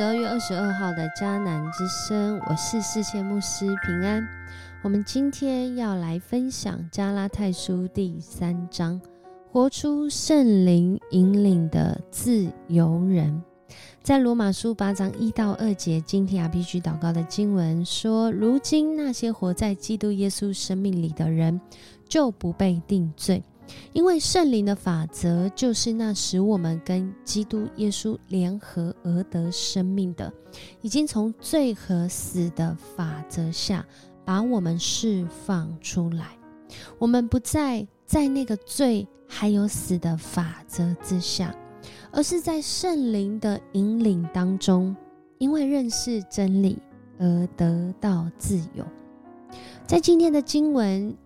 十二月二十二号的迦南之声，我是世界牧师平安。我们今天要来分享加拉太书第三章，活出圣灵引领的自由人。在罗马书八章一到二节，今天 RPG 祷告的经文说：如今那些活在基督耶稣生命里的人，就不被定罪。因为圣灵的法则就是那使我们跟基督耶稣联合而得生命的，已经从罪和死的法则下把我们释放出来。我们不再在那个罪还有死的法则之下，而是在圣灵的引领当中，因为认识真理而得到自由。在今天的经文。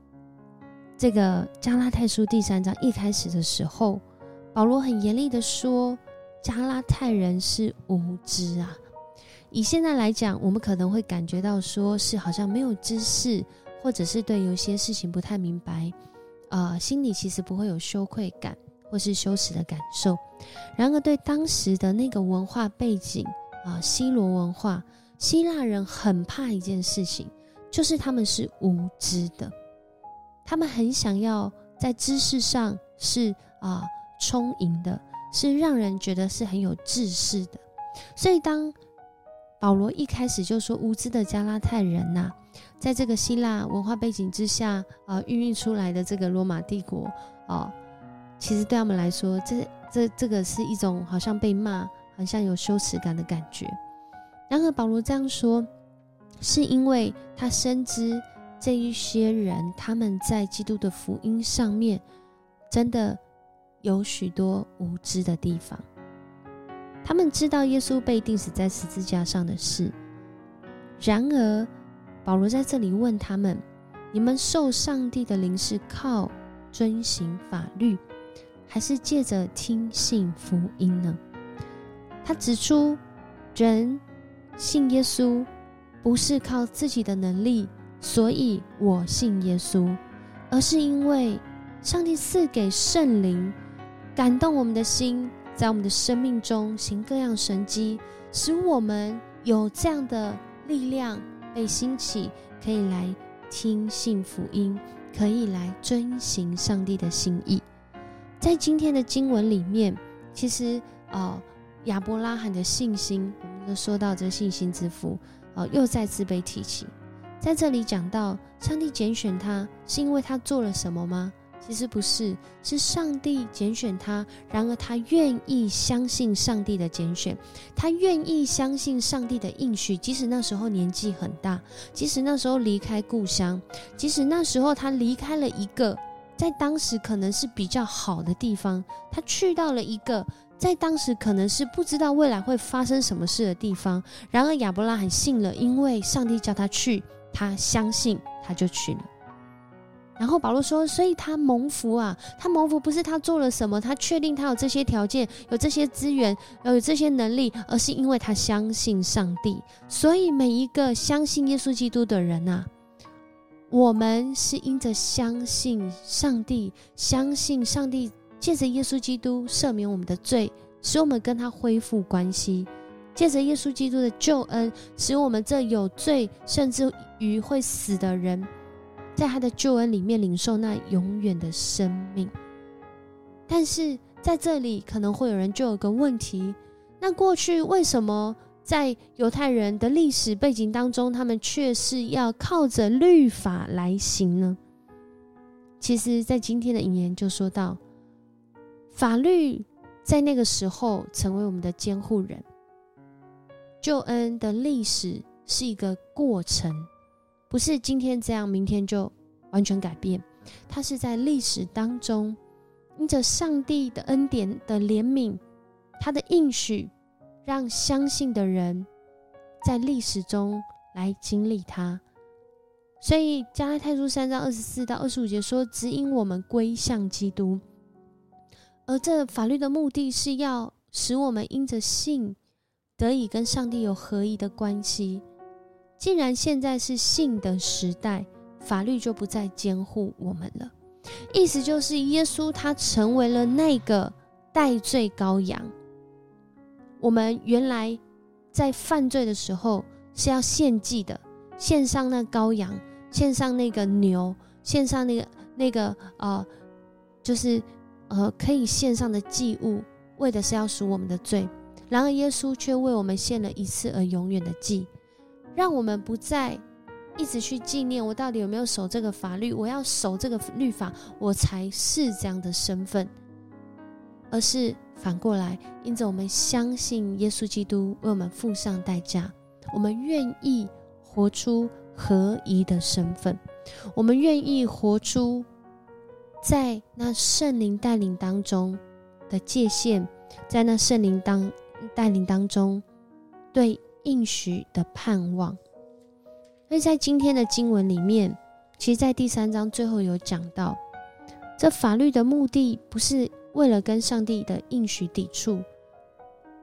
这个加拉太书第三章一开始的时候，保罗很严厉的说：“加拉太人是无知啊！”以现在来讲，我们可能会感觉到说是好像没有知识，或者是对有些事情不太明白，呃，心里其实不会有羞愧感或是羞耻的感受。然而，对当时的那个文化背景啊，希罗文化，希腊人很怕一件事情，就是他们是无知的。他们很想要在知识上是啊充盈的，是让人觉得是很有知识的。所以当保罗一开始就说无知的加拉太人呐，在这个希腊文化背景之下啊孕育出来的这个罗马帝国啊，其实对他们来说，这这这个是一种好像被骂，好像有羞耻感的感觉。然而保罗这样说，是因为他深知。这一些人，他们在基督的福音上面，真的有许多无知的地方。他们知道耶稣被钉死在十字架上的事，然而保罗在这里问他们：你们受上帝的灵是靠遵行法律，还是借着听信福音呢？他指出，人信耶稣不是靠自己的能力。所以我信耶稣，而是因为上帝赐给圣灵，感动我们的心，在我们的生命中行各样神迹，使我们有这样的力量被兴起，可以来听信福音，可以来遵行上帝的心意。在今天的经文里面，其实呃亚伯拉罕的信心，我们都说到这信心之父，呃又再次被提起。在这里讲到上帝拣选他，是因为他做了什么吗？其实不是，是上帝拣选他。然而他愿意相信上帝的拣选，他愿意相信上帝的应许，即使那时候年纪很大，即使那时候离开故乡，即使那时候他离开了一个在当时可能是比较好的地方，他去到了一个在当时可能是不知道未来会发生什么事的地方。然而亚伯拉罕信了，因为上帝叫他去。他相信，他就去了。然后保罗说：“所以他蒙福啊，他蒙福不是他做了什么，他确定他有这些条件、有这些资源、有这些能力，而是因为他相信上帝。所以每一个相信耶稣基督的人呐，我们是因着相信上帝，相信上帝借着耶稣基督赦免我们的罪，使我们跟他恢复关系。”借着耶稣基督的救恩，使我们这有罪甚至于会死的人，在他的救恩里面领受那永远的生命。但是在这里可能会有人就有个问题：那过去为什么在犹太人的历史背景当中，他们却是要靠着律法来行呢？其实，在今天的引言就说到，法律在那个时候成为我们的监护人。救恩的历史是一个过程，不是今天这样，明天就完全改变。它是在历史当中，因着上帝的恩典的怜悯，他的应许，让相信的人在历史中来经历它。所以加拉太书三章二十四到二十五节说，指引我们归向基督。而这法律的目的是要使我们因着信。得以跟上帝有合一的关系。既然现在是信的时代，法律就不再监护我们了。意思就是，耶稣他成为了那个代罪羔羊。我们原来在犯罪的时候是要献祭的，献上那羔羊，献上那个牛，献上那个那个呃，就是呃可以献上的祭物，为的是要赎我们的罪。然而耶稣却为我们献了一次而永远的祭，让我们不再一直去纪念我到底有没有守这个法律，我要守这个律法，我才是这样的身份，而是。反过来，因着我们相信耶稣基督为我们付上代价，我们愿意活出合宜的身份，我们愿意活出在那圣灵带领当中的界限，在那圣灵当带领当中对应许的盼望。所以在今天的经文里面，其实，在第三章最后有讲到，这法律的目的不是。为了跟上帝的应许抵触，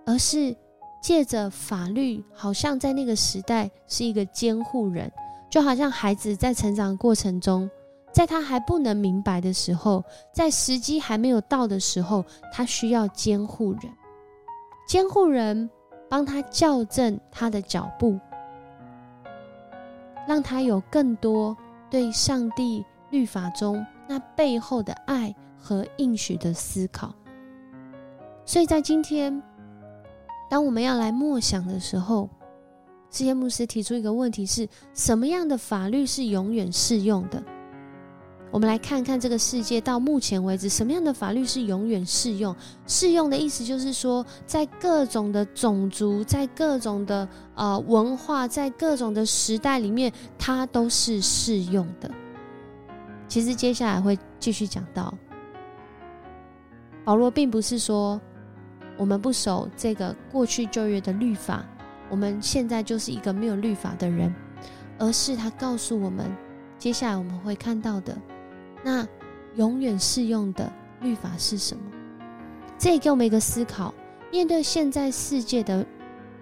而是借着法律，好像在那个时代是一个监护人，就好像孩子在成长过程中，在他还不能明白的时候，在时机还没有到的时候，他需要监护人，监护人帮他校正他的脚步，让他有更多对上帝律法中那背后的爱。和应许的思考，所以在今天，当我们要来默想的时候，这些牧师提出一个问题：是什么样的法律是永远适用的？我们来看看这个世界到目前为止，什么样的法律是永远适用？适用的意思就是说，在各种的种族、在各种的呃文化、在各种的时代里面，它都是适用的。其实接下来会继续讲到。保罗并不是说我们不守这个过去旧约的律法，我们现在就是一个没有律法的人，而是他告诉我们，接下来我们会看到的那永远适用的律法是什么。这也给我们一个思考：面对现在世界的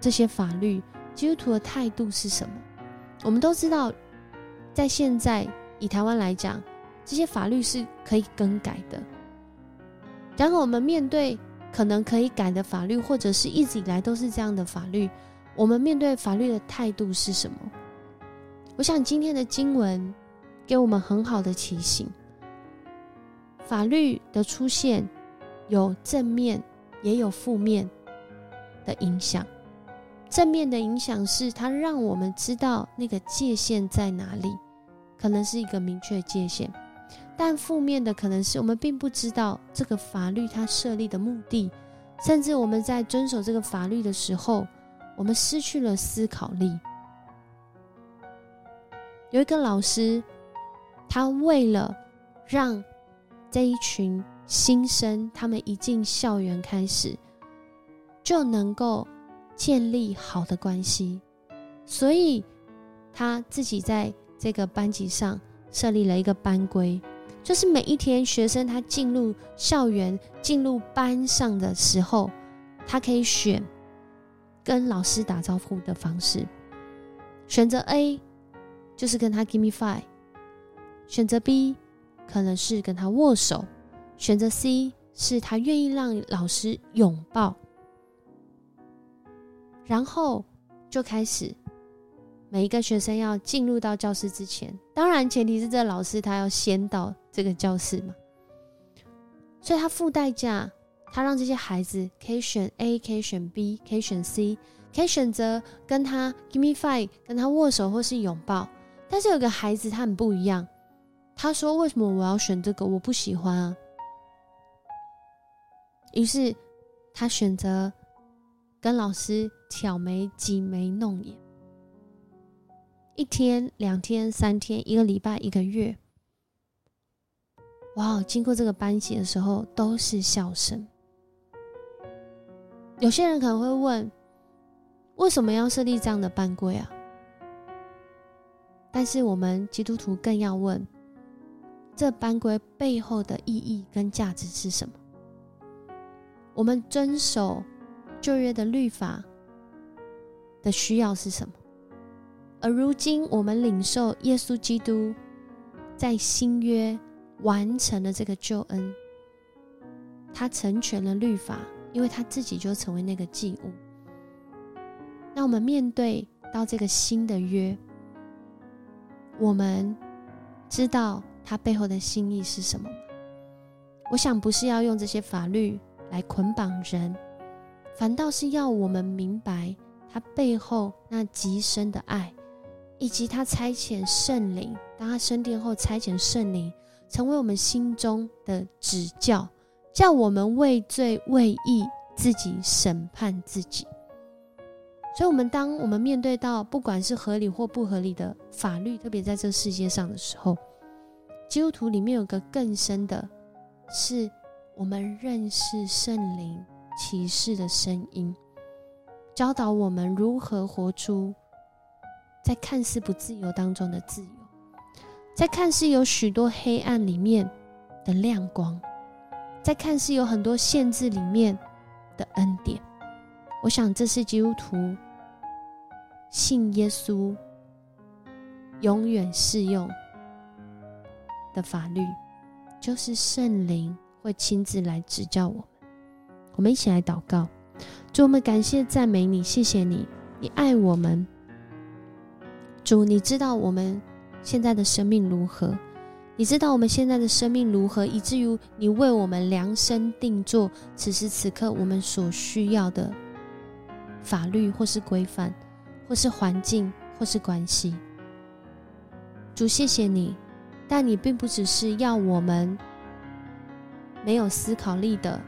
这些法律，基督徒的态度是什么？我们都知道，在现在以台湾来讲，这些法律是可以更改的。然后我们面对可能可以改的法律，或者是一直以来都是这样的法律，我们面对法律的态度是什么？我想今天的经文给我们很好的提醒：法律的出现有正面也有负面的影响。正面的影响是它让我们知道那个界限在哪里，可能是一个明确界限。但负面的可能是我们并不知道这个法律它设立的目的，甚至我们在遵守这个法律的时候，我们失去了思考力。有一个老师，他为了让这一群新生他们一进校园开始就能够建立好的关系，所以他自己在这个班级上设立了一个班规。就是每一天，学生他进入校园、进入班上的时候，他可以选跟老师打招呼的方式。选择 A 就是跟他 give me five，选择 B 可能是跟他握手，选择 C 是他愿意让老师拥抱，然后就开始。每一个学生要进入到教室之前，当然前提是这个老师他要先到这个教室嘛，所以他付代价，他让这些孩子可以选 A，可以选 B，可以选 C，可以选择跟他 give me five，跟他握手或是拥抱。但是有个孩子他很不一样，他说：“为什么我要选这个？我不喜欢啊。”于是他选择跟老师挑眉、挤眉弄眼。一天、两天、三天、一个礼拜、一个月，哇！经过这个班级的时候，都是笑声。有些人可能会问：为什么要设立这样的班规啊？但是我们基督徒更要问：这班规背后的意义跟价值是什么？我们遵守旧约的律法的需要是什么？而如今，我们领受耶稣基督在新约完成了这个救恩，他成全了律法，因为他自己就成为那个祭物。那我们面对到这个新的约，我们知道他背后的心意是什么？我想不是要用这些法律来捆绑人，反倒是要我们明白他背后那极深的爱，以及他差遣圣灵，当他升殿后差遣圣灵，成为我们心中的指教，叫我们为罪为义自己审判自己。所以，我们当我们面对到不管是合理或不合理的法律，特别在这世界上的时候，基督徒里面有个更深的，是我们认识圣灵启示的声音，教导我们如何活出在看似不自由当中的自由，在看似有许多黑暗里面的亮光，在看似有很多限制里面的恩典。我想，这是基督徒信耶稣永远适用的法律，就是圣灵会亲自来指教我们。我们一起来祷告，主，我们感谢赞美你，谢谢你，你爱我们。主，你知道我们现在的生命如何？你知道我们现在的生命如何，以至于你为我们量身定做此时此刻我们所需要的。法律或是规范，或是环境，或是关系。主，谢谢你，但你并不只是要我们没有思考力的，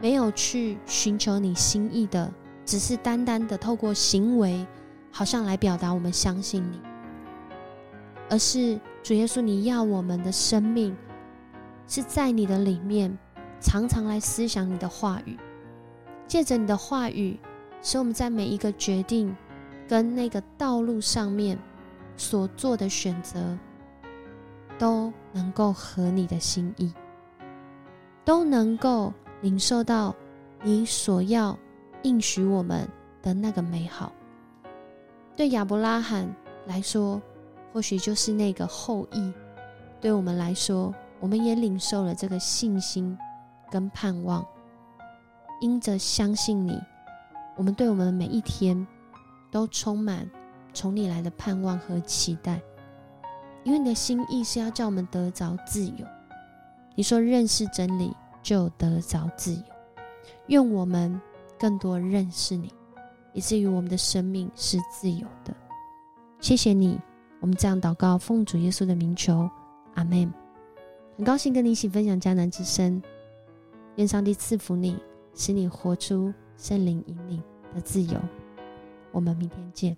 没有去寻求你心意的，只是单单的透过行为，好像来表达我们相信你，而是主耶稣，你要我们的生命是在你的里面，常常来思想你的话语，借着你的话语。使我们在每一个决定跟那个道路上面所做的选择，都能够合你的心意，都能够领受到你所要应许我们的那个美好。对亚伯拉罕来说，或许就是那个后裔；对我们来说，我们也领受了这个信心跟盼望，因着相信你。我们对我们每一天都充满从你来的盼望和期待，因为你的心意是要叫我们得着自由。你说认识真理就得着自由，愿我们更多认识你，以至于我们的生命是自由的。谢谢你，我们这样祷告，奉主耶稣的名求，阿门。很高兴跟你一起分享迦南之声，愿上帝赐福你，使你活出。圣灵引领的自由，我们明天见。